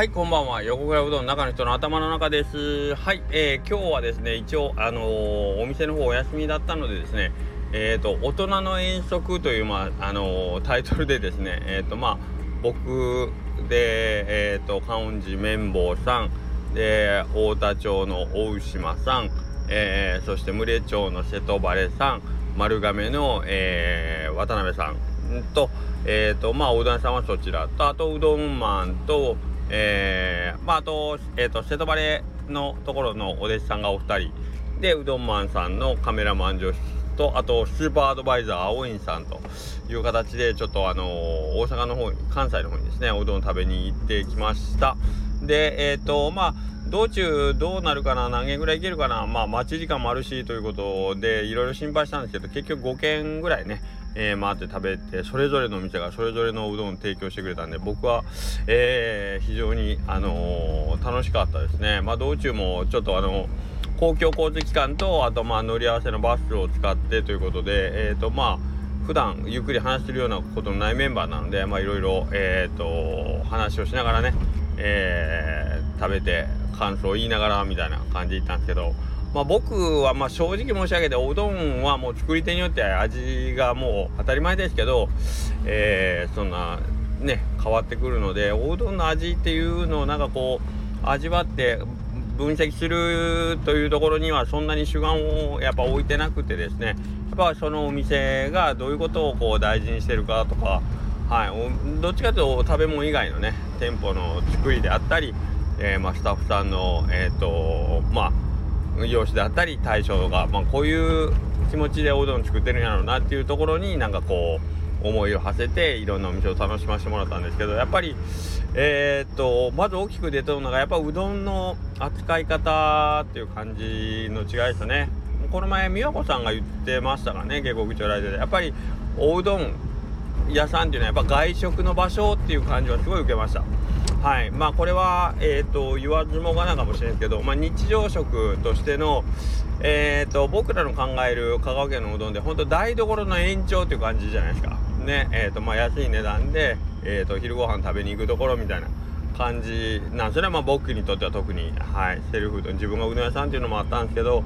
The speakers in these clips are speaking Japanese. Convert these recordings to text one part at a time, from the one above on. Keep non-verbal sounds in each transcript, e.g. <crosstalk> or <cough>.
はい、こんばんは。横倉うどん中の人の頭の中です。はい、えー、今日はですね、一応、あのー、お店の方お休みだったのでですね、えっ、ー、と、大人の遠足という、まあ、あのタイトルでですね、えっ、と、まあ、僕で、えっ、と、観音寺綿棒さん、で、太田町の大島さん、えそして牟礼町の瀬戸バレさん、丸亀の、え渡辺さんと、えっ、と、まあ、うどんさんはそちらと、あと、うどんマンと、えー、まあ、あと、えっ、ー、と、瀬戸バレーのところのお弟子さんがお二人、で、うどんマンさんのカメラマン女子と、あと、スーパーアドバイザー、青院さんという形で、ちょっとあのー、大阪の方に、関西の方にですね、おうどん食べに行ってきました。で、えっ、と、まあ、道中どうなるかな何軒ぐらい行けるかなまあ待ち時間もあるしということでいろいろ心配したんですけど結局5軒ぐらいねえー、回って食べてそれぞれの店がそれぞれのうどんを提供してくれたんで僕は、えー、非常に、あのー、楽しかったですね。まあ、道中もちょっとあの公共交通機関とあとまあ乗り合わせのバスを使ってということで、えーとまあ、普段ゆっくり話してるようなことのないメンバーなのでいろいろ話をしながらね、えー、食べて感想を言いながらみたいな感じで行ったんですけど。まあ、僕はま正直申し上げておうどんはもう作り手によって味がもう当たり前ですけど、えー、そんなね変わってくるのでおうどんの味っていうのをなんかこう味わって分析するというところにはそんなに主眼をやっぱ置いてなくてですねやっぱそのお店がどういうことをこう大事にしてるかとか、はい、どっちかというと食べ物以外のね店舗の作りであったり、えー、ま、スタッフさんのえっ、ー、とまあ業種であったり大将が、まあ、こういう気持ちでおうどん作ってるんやろうなっていうところになんかこう思いを馳せていろんなお店を楽しませてもらったんですけどやっぱりえー、っとまず大きく出てるのがやっぱうどんの扱い方っていう感じの違いですね。この前美和子さんが言ってましたかね下克上ライドで。やっぱりおうどん屋さんっていうのはやっぱ外食の場所っていう感じはすごい受けました。はい。まあこれは、えーと、言わずもがなかもしれないですけど、まあ、日常食としての、えーと、僕らの考える香川県のうどんで本当台所の延長っていう感じじゃないですか。ね。えーとまあ、安い値段で、えー、と昼ご飯食べに行くところみたいな感じなんそれはまあ僕にとっては特に、はい、セルフうどん自分がうどん屋さんっていうのもあったんですけど、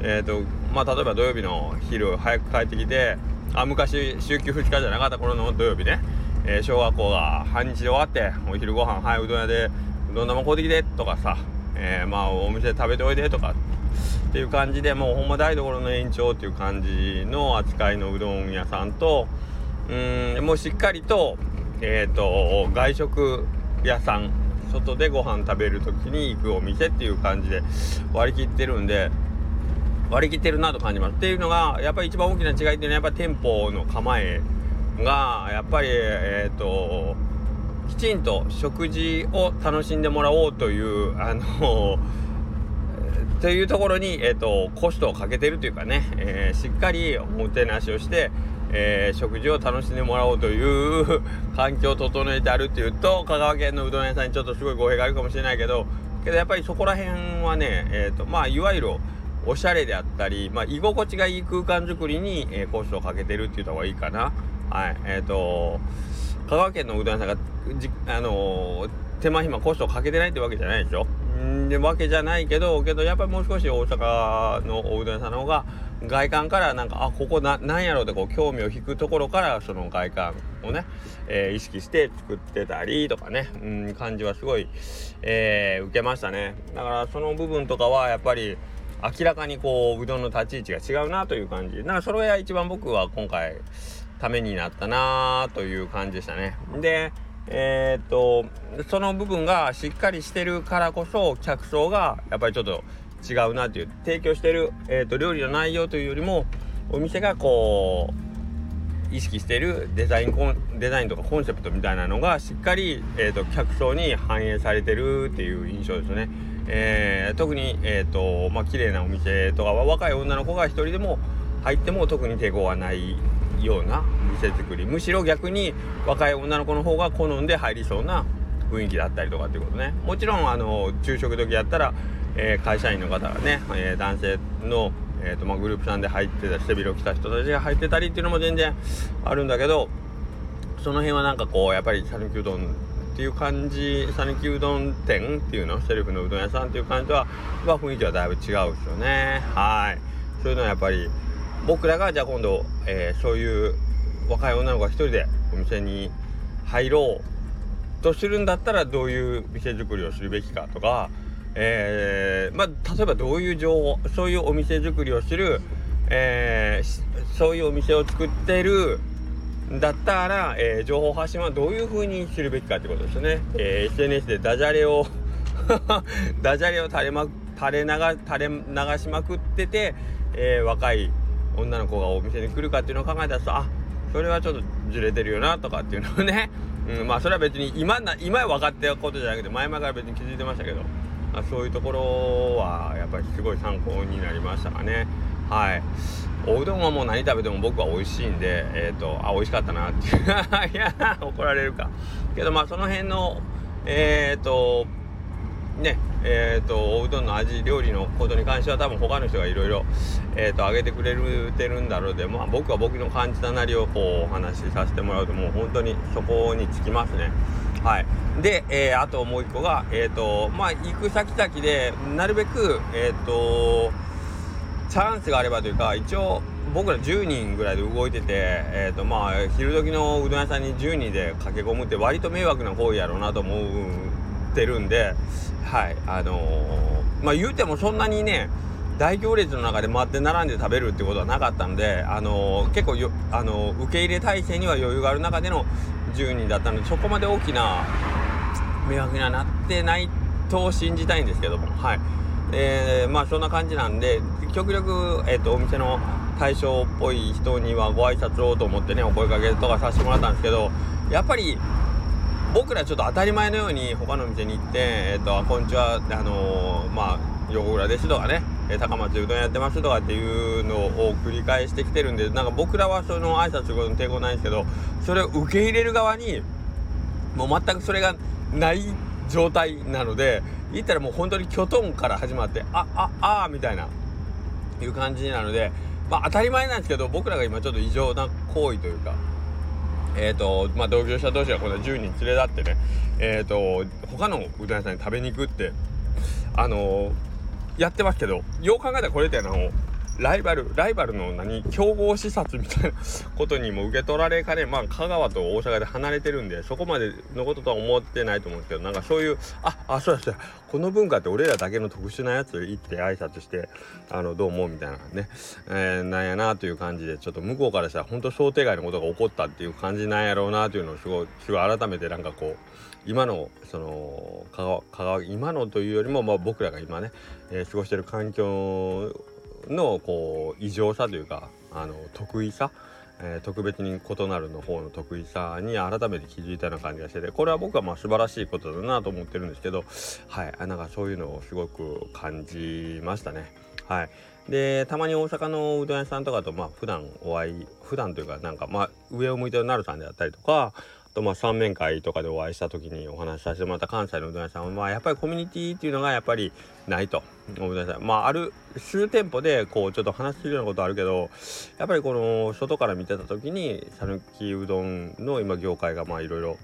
えーとまあ、例えば土曜日の昼早く帰ってきてあ昔週休2日じゃなかった頃の土曜日ね。えー、小学校が半日で終わってお昼ご飯はいうどん屋でうどん玉買うてきてとかさ、えー、まあお店で食べておいでとかっていう感じでもうほんま台所の延長っていう感じの扱いのうどん屋さんとうんもうしっかりとえっ、ー、と外食屋さん外でご飯食べる時に行くお店っていう感じで割り切ってるんで割り切ってるなと感じます。っていうのがやっぱり一番大きな違いっていうのはやっぱ店舗の構えがやっぱりえっ、ー、ときちんと食事を楽しんでもらおうというあの <laughs> というところに、えーと、コストをかけてるというかね、えー、しっかりおもてなしをして、えー、食事を楽しんでもらおうという <laughs> 環境を整えてあるっていうと香川県のうどん屋さんにちょっとすごい語弊があるかもしれないけどけどやっぱりそこら辺はね、えーとまあ、いわゆるおしゃれであったり、まあ、居心地がいい空間づくりに、えー、コストをかけてるって言った方がいいかな。はい、えっ、ー、と、香川県のうどん屋さんが、じあのー、手間暇コストをかけてないってわけじゃないでしょ？んでわけじゃないけど、けどやっぱりもう少し大阪のおうどん屋さんの方が、外観からなんか、あ、ここな、なんやろうってこう、興味を引くところから、その外観をね、えー、意識して作ってたりとかね、うん、感じはすごい、えー、受けましたね。だからその部分とかは、やっぱり、明らかにこう、うどんの立ち位置が違うなという感じ。だからそれが一番僕は今回、ためになったなという感じでしたね。で、えー、っと、その部分がしっかりしてるからこそ、客層がやっぱりちょっと違うなっていう、提供してる、えー、っと料理の内容というよりも、お店がこう、意識してるデザインコンデザインとかコンセプトみたいなのがしっかり、えーと、客層に反映されてるっていう印象ですね。えー、特に、えーとまあ綺麗なお店とかは若い女の子が一人でも入っても特に抵抗はないような店作りむしろ逆に若い女の子の方が好んで入りそうな雰囲気だったりとかっていうことね。もちろんあの昼食時やったら、えー、会社員の方がね、えー、男性の、えーとまあ、グループさんで入ってた背広着た人たちが入ってたりっていうのも全然あるんだけどその辺はなんかこうやっぱり讃岐うどんっていう感じ讃岐うどん店っていうのセルフのうどん屋さんっていう感じは、まあ、雰囲気はだいぶ違うですよね。はい。そういうのはやっぱり僕らがじゃあ今度、えー、そういう若い女の子が一人でお店に入ろうとするんだったらどういう店作りをするべきかとか、えー、まあ、例えばどういう情報そういうお店作りをする、えー、そういうお店を作ってるだったら、えー、情報発信はどういう風にするべきかってことですね。えー、SNS でダジャレを <laughs> ダジャレを垂れ,、ま、垂れ流垂れ流しまくってて、えー、若い女の子がお店に来るかっていうのを考えたらさあそれはちょっとずれてるよなとかっていうのをね、<laughs> うん、まあそれは別に今な今分かってることじゃなくて前々から別に気づいてましたけど、まあ、そういうところはやっぱりすごい参考になりましたかね。はい。おうどんはもう何食べても僕は美味しいんでえっ、ー、とあ美味しかったなっていう。<laughs> いや怒られるか。けどまあその辺のえっ、ー、とねえーと、おうどんの味料理のことに関しては多分他の人がいろいろ挙げてくれてるんだろうで、まあ、僕は僕の感じたなりをこうお話しさせてもらうともう本当にそこにつきますね。はい、で、えー、あともう一個が、えーとまあ、行く先々でなるべく、えーと、チャンスがあればというか一応僕ら10人ぐらいで動いてて、えーとまあ、昼時のうどん屋さんに10人で駆け込むって割と迷惑な行為やろうなと思うってるんではいあのー、まあ言うてもそんなにね大行列の中で待って並んで食べるってことはなかったので、あのー、結構よ、あのー、受け入れ体制には余裕がある中での10人だったのでそこまで大きな迷惑にはなってないと信じたいんですけどもはい。えー、まあそんな感じなんで極力、えーと、お店の対象っぽい人にはご挨拶をと思ってねお声かけとかさせてもらったんですけどやっぱり僕らちょっと当たり前のように他の店に行って「え、ー、とこんにちは」あのー、まあ横倉ですとかね高松うどんやってますとかっていうのを繰り返してきてるんでなんか僕らはその挨拶することに抵抗ないんですけどそれを受け入れる側にもう全くそれがない状態なので言ったらもう本当にきょとんから始まってああああみたいないう感じなのでまあ当たり前なんですけど僕らが今ちょっと異常な行為というかえっ、ー、と、まあ、同業者同士がこの10人連れ立ってね、えっ、ー、と、他のうどん屋さんに食べに行くって、あのー、やってますけど、よう考えたらこれってのライバル、ライバルの何、競合視察みたいなことにも受け取られかね、まあ、香川と大阪で離れてるんで、そこまでのこととは思ってないと思うんですけど、なんかそういう、あ、あ、そうやそうや、この文化って俺らだけの特殊なやつ行って挨拶して、あの、どう思うみたいなね、えー、なんやなという感じで、ちょっと向こうからしたら本当想定外のことが起こったっていう感じなんやろうなというのをすごい、すごい改めてなんかこう、今のその香川香川今のというよりも、まあ、僕らが今ね、えー、過ごしてる環境のこう異常さというかあの得意さ、えー、特別に異なるの方の得意さに改めて気づいたような感じがしててこれは僕はまあ素晴らしいことだなと思ってるんですけどはいなんかそういうのをすごく感じましたね。はいでたまに大阪のうどん屋さんとかとまあ普段お会い普段というかなんかまあ上を向いてるなるさんであったりとかとまあ三面会とかでお会いした時にお話しさせてもらった関西のうどん屋さんはまあやっぱりコミュニティっていうのがやっぱりないと。ごめんなさい。まあある数店舗でこうちょっと話するようなことあるけどやっぱりこの外から見てた時に讃岐うどんの今業界がまあいろいろ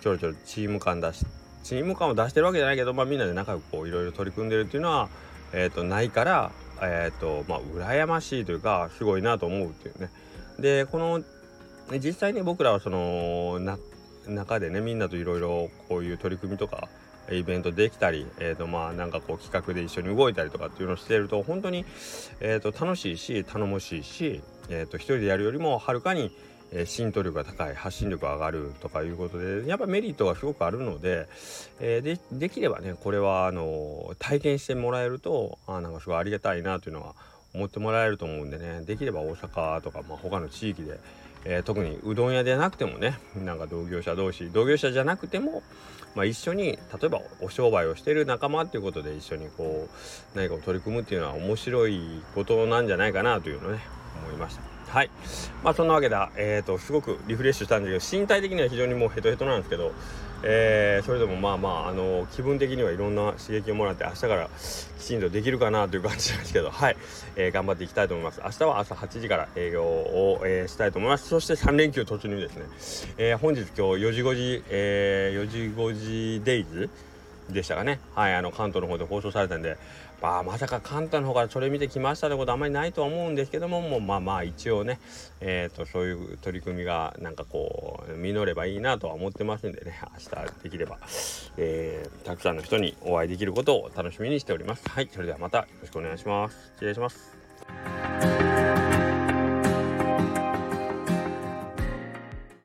ちょろちょろチーム感出しチーム感を出してるわけじゃないけどまあみんなで仲良くこういろいろ取り組んでるっていうのはえっ、ー、とないからえっ、ー、とまあ羨ましいというかすごいなと思うっていうね。でこの実際に僕らはそのな中でねみんなといろいろこういう取り組みとかイベントできたり、えーとまあ、なんかこう企画で一緒に動いたりとかっていうのをしていると本当に、えーと、楽しいし頼もしいし、えーと、一人でやるよりもはるかに、えー、浸透力が高い発信力が上がるとかいうことでやっぱメリットがすごくあるので,、えー、でできればねこれはあの体験してもらえるとあなんかすごいありがたいなというのは思ってもらえると思うんでねできれば大阪とか、まあ、他の地域でえー、特にうどん屋でなくてもねなんか同業者同士同業者じゃなくても、まあ、一緒に例えばお商売をしてる仲間っていうことで一緒にこう何かを取り組むっていうのは面白いことなんじゃないかなというのね思いました。はい。まあそんなわけでえっ、ー、とすごくリフレッシュしたんですけど身体的には非常にもうヘトヘトなんですけどえー、それでもまあまああの気分的にはいろんな刺激をもらって明日からきちんとできるかなという感じなんですけどはい、<laughs> えー、頑張っていきたいと思います。明日は朝8時から営業を、えー、したいと思います。そして3連休突入ですね、えー、本日今日4時5時、えー、4時5時デイズでしたかね。はいあの関東の方で放送されたんでまあまさか関東の方からそれ見てきましたってことあんまりないとは思うんですけどももうまあまあ一応ねえっ、ー、とそういう取り組みがなんかこう実ればいいなとは思ってますんでね明日できれば、えー、たくさんの人にお会いできることを楽しみにしております。はいそれではまたよろしくお願いします。失礼します。